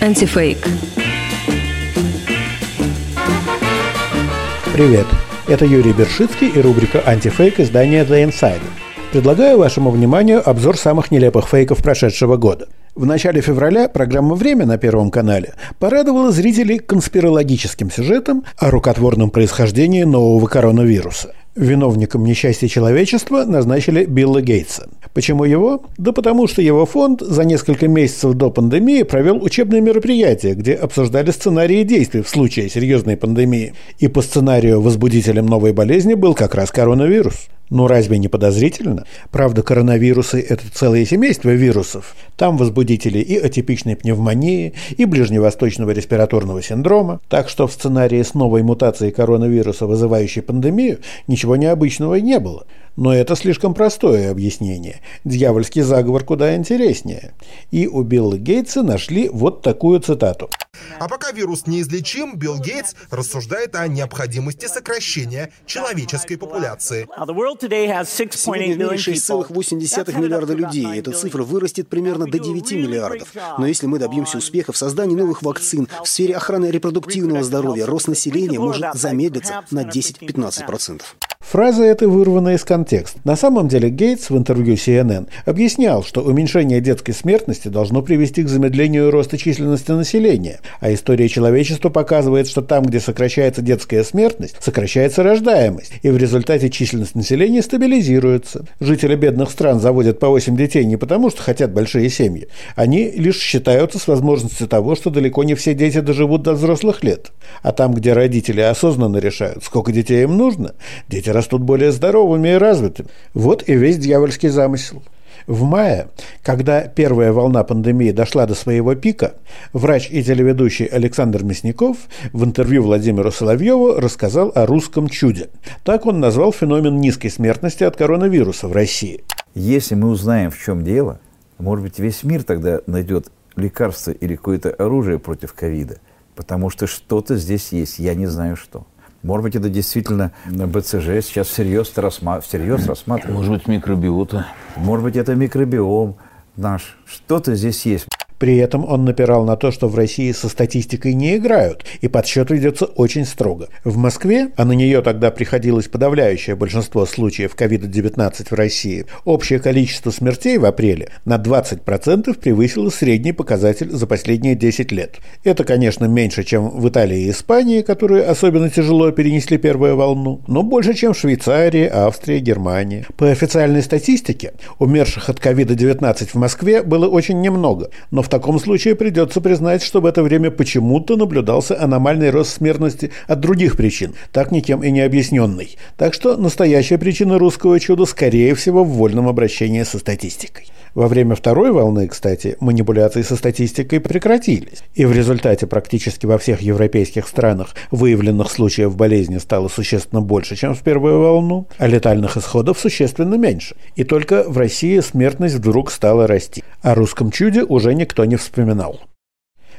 Антифейк. Привет, это Юрий Бершицкий и рубрика «Антифейк» издания The Insider. Предлагаю вашему вниманию обзор самых нелепых фейков прошедшего года. В начале февраля программа «Время» на Первом канале порадовала зрителей конспирологическим сюжетом о рукотворном происхождении нового коронавируса. Виновником несчастья человечества назначили Билла Гейтса. Почему его? Да потому что его фонд за несколько месяцев до пандемии провел учебные мероприятия, где обсуждали сценарии действий в случае серьезной пандемии. И по сценарию возбудителем новой болезни был как раз коронавирус. Ну разве не подозрительно? Правда, коронавирусы – это целое семейство вирусов. Там возбудители и атипичной пневмонии, и ближневосточного респираторного синдрома. Так что в сценарии с новой мутацией коронавируса, вызывающей пандемию, ничего необычного не было. Но это слишком простое объяснение. Дьявольский заговор куда интереснее. И у Билла Гейтса нашли вот такую цитату. А пока вирус неизлечим, Билл Гейтс рассуждает о необходимости сокращения человеческой популяции. Сегодня в мире 6,8 миллиарда людей. Эта цифра вырастет примерно до 9 миллиардов. Но если мы добьемся успеха в создании новых вакцин, в сфере охраны репродуктивного здоровья, рост населения может замедлиться на 10-15%. Фраза эта вырвана из контекста. На самом деле Гейтс в интервью CNN объяснял, что уменьшение детской смертности должно привести к замедлению роста численности населения, а история человечества показывает, что там, где сокращается детская смертность, сокращается рождаемость, и в результате численность населения стабилизируется. Жители бедных стран заводят по 8 детей не потому, что хотят большие семьи. Они лишь считаются с возможностью того, что далеко не все дети доживут до взрослых лет. А там, где родители осознанно решают, сколько детей им нужно, дети растут более здоровыми и развитыми. Вот и весь дьявольский замысел. В мае, когда первая волна пандемии дошла до своего пика, врач и телеведущий Александр Мясников в интервью Владимиру Соловьеву рассказал о русском чуде. Так он назвал феномен низкой смертности от коронавируса в России. Если мы узнаем, в чем дело, может быть, весь мир тогда найдет лекарство или какое-то оружие против ковида, потому что что-то здесь есть, я не знаю что. Может быть, это действительно БЦЖ сейчас всерьез, рассма... всерьез рассматривают. Может быть, микробиота. Может быть, это микробиом наш. Что-то здесь есть. При этом он напирал на то, что в России со статистикой не играют, и подсчет ведется очень строго. В Москве, а на нее тогда приходилось подавляющее большинство случаев COVID-19 в России, общее количество смертей в апреле на 20% превысило средний показатель за последние 10 лет. Это, конечно, меньше, чем в Италии и Испании, которые особенно тяжело перенесли первую волну, но больше, чем в Швейцарии, Австрии, Германии. По официальной статистике, умерших от COVID-19 в Москве было очень немного, но в таком случае придется признать, что в это время почему-то наблюдался аномальный рост смертности от других причин, так никем и не объясненный. Так что настоящая причина русского чуда, скорее всего, в вольном обращении со статистикой. Во время второй волны, кстати, манипуляции со статистикой прекратились, и в результате практически во всех европейских странах выявленных случаев болезни стало существенно больше, чем в первую волну, а летальных исходов существенно меньше. И только в России смертность вдруг стала расти. О русском чуде уже никто никто не вспоминал.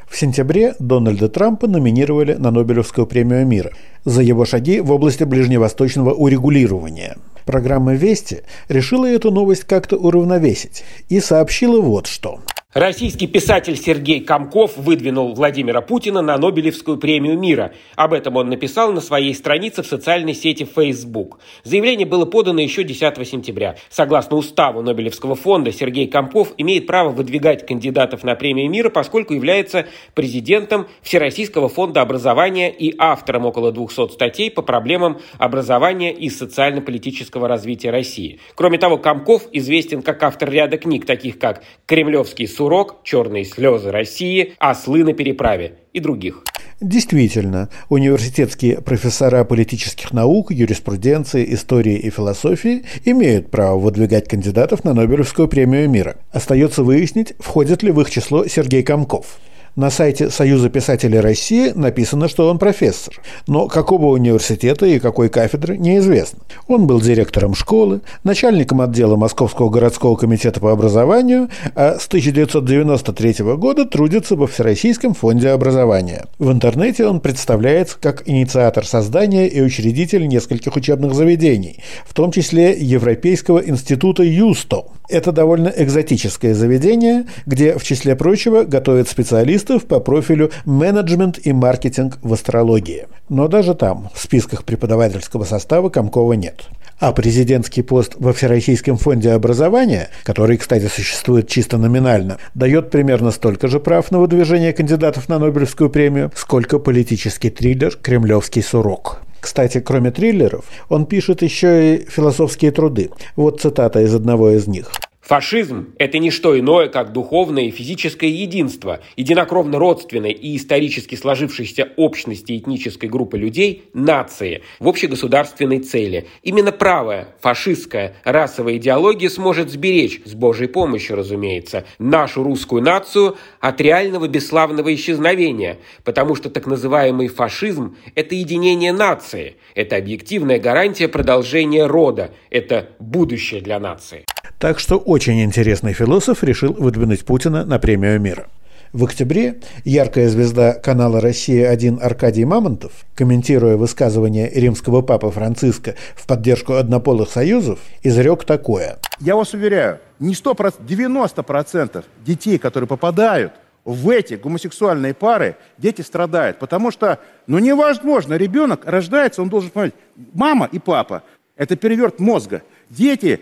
В сентябре Дональда Трампа номинировали на Нобелевскую премию мира за его шаги в области ближневосточного урегулирования. Программа «Вести» решила эту новость как-то уравновесить и сообщила вот что – Российский писатель Сергей Комков выдвинул Владимира Путина на Нобелевскую премию мира. Об этом он написал на своей странице в социальной сети Facebook. Заявление было подано еще 10 сентября. Согласно уставу Нобелевского фонда, Сергей Комков имеет право выдвигать кандидатов на премию мира, поскольку является президентом Всероссийского фонда образования и автором около 200 статей по проблемам образования и социально-политического развития России. Кроме того, Комков известен как автор ряда книг, таких как «Кремлевский Сурок, «Черные слезы России», «Ослы на переправе» и других. Действительно, университетские профессора политических наук, юриспруденции, истории и философии имеют право выдвигать кандидатов на Нобелевскую премию мира. Остается выяснить, входит ли в их число Сергей Комков – на сайте Союза писателей России написано, что он профессор, но какого университета и какой кафедры неизвестно. Он был директором школы, начальником отдела Московского городского комитета по образованию, а с 1993 года трудится во Всероссийском фонде образования. В интернете он представляется как инициатор создания и учредитель нескольких учебных заведений, в том числе Европейского института ЮСТО. Это довольно экзотическое заведение, где, в числе прочего, готовят специалистов по профилю менеджмент и маркетинг в астрологии. Но даже там в списках преподавательского состава Комкова нет. А президентский пост во Всероссийском фонде образования, который, кстати, существует чисто номинально, дает примерно столько же прав на выдвижение кандидатов на Нобелевскую премию, сколько политический триллер «Кремлевский сурок». Кстати, кроме триллеров, он пишет еще и философские труды. Вот цитата из одного из них. Фашизм – это не что иное, как духовное и физическое единство, единокровно родственной и исторически сложившейся общности этнической группы людей – нации, в общегосударственной цели. Именно правая, фашистская, расовая идеология сможет сберечь, с Божьей помощью, разумеется, нашу русскую нацию от реального бесславного исчезновения, потому что так называемый фашизм – это единение нации, это объективная гарантия продолжения рода, это будущее для нации. Так что очень интересный философ решил выдвинуть Путина на премию мира. В октябре яркая звезда канала «Россия-1» Аркадий Мамонтов, комментируя высказывание римского папы Франциска в поддержку однополых союзов, изрек такое. Я вас уверяю, не 100%, 90% детей, которые попадают в эти гомосексуальные пары, дети страдают. Потому что, ну невозможно, ребенок рождается, он должен понимать, мама и папа, это переверт мозга. Дети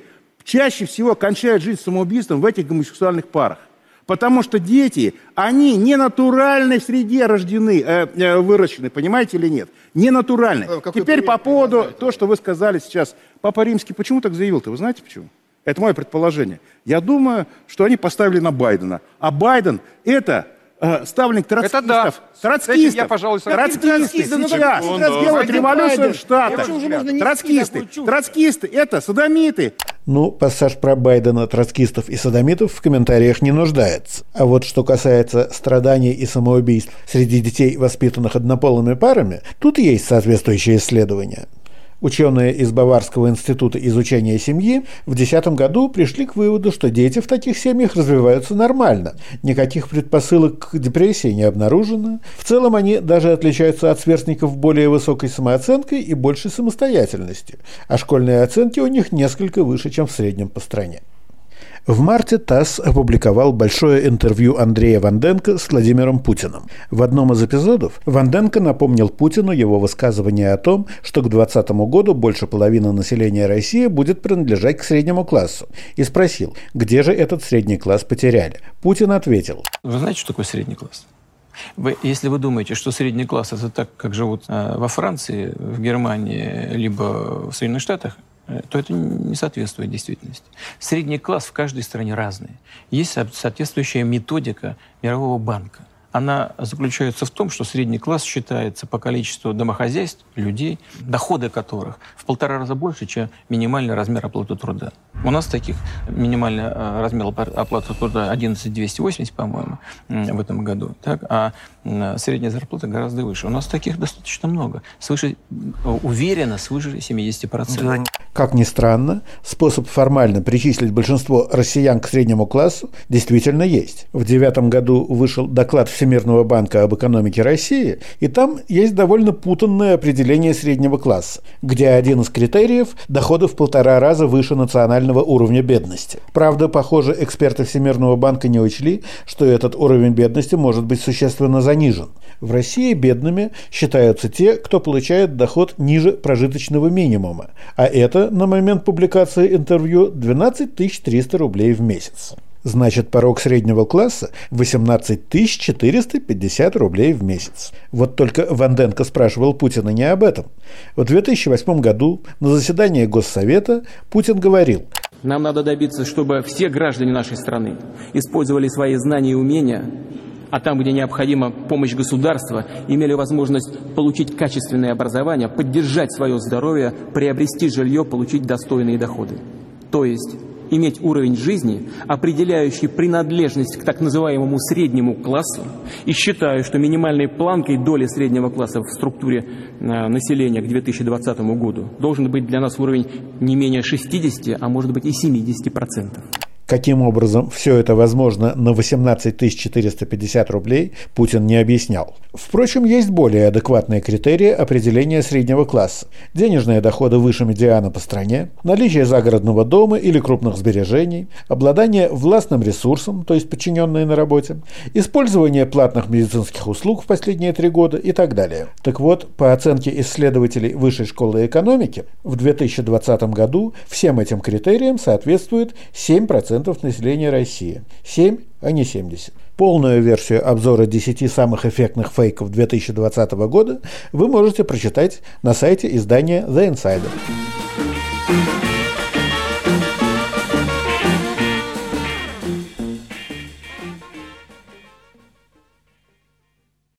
чаще всего кончают жизнь самоубийством в этих гомосексуальных парах. Потому что дети, они не натуральной среде рождены, э, э, выращены, понимаете или нет? Не натуральной. Э, Теперь по поводу то, что вы сказали сейчас. Папа Римский почему так заявил-то? Вы знаете почему? Это мое предположение. Я думаю, что они поставили на Байдена. А Байден это ставленник троцкистов. Это да. Троцкистов. я, пожалуй, Троцкисты сейчас ну, разделывают революцию в Штатах. Троцкисты. Троцкисты – это садомиты. Ну, пассаж про Байдена, троцкистов и садомитов в комментариях не нуждается. А вот что касается страданий и самоубийств среди детей, воспитанных однополыми парами, тут есть соответствующие исследования. Ученые из Баварского института изучения семьи в 2010 году пришли к выводу, что дети в таких семьях развиваются нормально. Никаких предпосылок к депрессии не обнаружено. В целом они даже отличаются от сверстников более высокой самооценкой и большей самостоятельностью, а школьные оценки у них несколько выше, чем в среднем по стране. В марте ТАСС опубликовал большое интервью Андрея Ванденко с Владимиром Путиным. В одном из эпизодов Ванденко напомнил Путину его высказывание о том, что к 2020 году больше половины населения России будет принадлежать к среднему классу, и спросил, где же этот средний класс потеряли. Путин ответил. Вы знаете, что такое средний класс? Вы, если вы думаете, что средний класс это так, как живут э, во Франции, в Германии, либо в Соединенных Штатах, то это не соответствует действительности. Средний класс в каждой стране разный. Есть соответствующая методика Мирового банка она заключается в том, что средний класс считается по количеству домохозяйств, людей, доходы которых в полтора раза больше, чем минимальный размер оплаты труда. У нас таких минимальный э, размер оплаты труда 11 280, по-моему, в этом году, так, а средняя зарплата гораздо выше. У нас таких достаточно много, свыше, уверенно свыше 70%. Как ни странно, способ формально причислить большинство россиян к среднему классу действительно есть. В девятом году вышел доклад Всемирного банка об экономике России, и там есть довольно путанное определение среднего класса, где один из критериев – доходы в полтора раза выше национального уровня бедности. Правда, похоже, эксперты Всемирного банка не учли, что этот уровень бедности может быть существенно занижен. В России бедными считаются те, кто получает доход ниже прожиточного минимума, а это на момент публикации интервью 12 300 рублей в месяц. Значит, порог среднего класса 18 450 рублей в месяц. Вот только Ванденко спрашивал Путина не об этом. В 2008 году на заседании Госсовета Путин говорил, нам надо добиться, чтобы все граждане нашей страны использовали свои знания и умения, а там, где необходима помощь государства, имели возможность получить качественное образование, поддержать свое здоровье, приобрести жилье, получить достойные доходы. То есть иметь уровень жизни, определяющий принадлежность к так называемому среднему классу, и считаю, что минимальной планкой доли среднего класса в структуре э, населения к 2020 году должен быть для нас уровень не менее 60, а может быть и 70 процентов. Каким образом все это возможно на 18 450 рублей, Путин не объяснял. Впрочем, есть более адекватные критерии определения среднего класса. Денежные доходы выше медиана по стране, наличие загородного дома или крупных сбережений, обладание властным ресурсом, то есть подчиненные на работе, использование платных медицинских услуг в последние три года и так далее. Так вот, по оценке исследователей Высшей школы экономики, в 2020 году всем этим критериям соответствует 7% населения России. 7, а не 70. Полную версию обзора 10 самых эффектных фейков 2020 года вы можете прочитать на сайте издания The Insider.